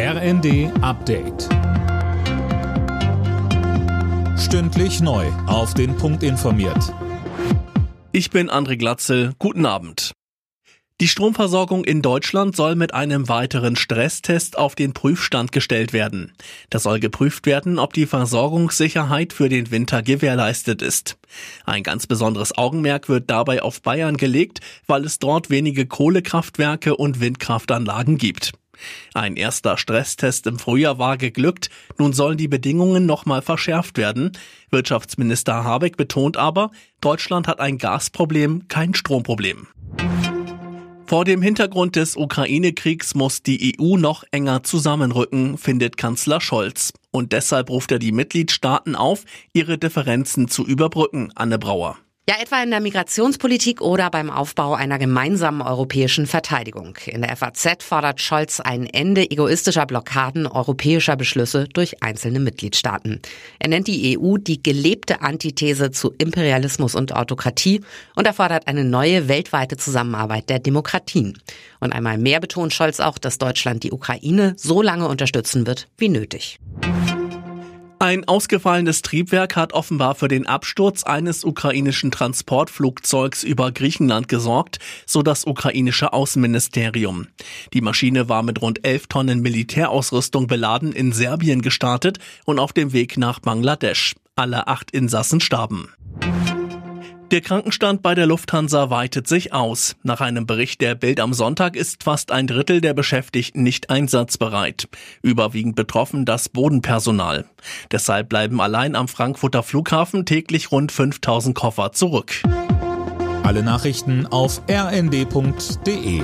RND Update. Stündlich neu. Auf den Punkt informiert. Ich bin André Glatzel. Guten Abend. Die Stromversorgung in Deutschland soll mit einem weiteren Stresstest auf den Prüfstand gestellt werden. Da soll geprüft werden, ob die Versorgungssicherheit für den Winter gewährleistet ist. Ein ganz besonderes Augenmerk wird dabei auf Bayern gelegt, weil es dort wenige Kohlekraftwerke und Windkraftanlagen gibt. Ein erster Stresstest im Frühjahr war geglückt, nun sollen die Bedingungen nochmal verschärft werden. Wirtschaftsminister Habeck betont aber, Deutschland hat ein Gasproblem, kein Stromproblem. Vor dem Hintergrund des Ukraine-Kriegs muss die EU noch enger zusammenrücken, findet Kanzler Scholz. Und deshalb ruft er die Mitgliedstaaten auf, ihre Differenzen zu überbrücken, Anne Brauer. Ja, etwa in der Migrationspolitik oder beim Aufbau einer gemeinsamen europäischen Verteidigung. In der FAZ fordert Scholz ein Ende egoistischer Blockaden europäischer Beschlüsse durch einzelne Mitgliedstaaten. Er nennt die EU die gelebte Antithese zu Imperialismus und Autokratie und er fordert eine neue weltweite Zusammenarbeit der Demokratien. Und einmal mehr betont Scholz auch, dass Deutschland die Ukraine so lange unterstützen wird wie nötig. Ein ausgefallenes Triebwerk hat offenbar für den Absturz eines ukrainischen Transportflugzeugs über Griechenland gesorgt, so das ukrainische Außenministerium. Die Maschine war mit rund 11 Tonnen Militärausrüstung beladen in Serbien gestartet und auf dem Weg nach Bangladesch. Alle acht Insassen starben. Der Krankenstand bei der Lufthansa weitet sich aus. Nach einem Bericht der Bild am Sonntag ist fast ein Drittel der Beschäftigten nicht einsatzbereit. Überwiegend betroffen das Bodenpersonal. Deshalb bleiben allein am Frankfurter Flughafen täglich rund 5000 Koffer zurück. Alle Nachrichten auf rnd.de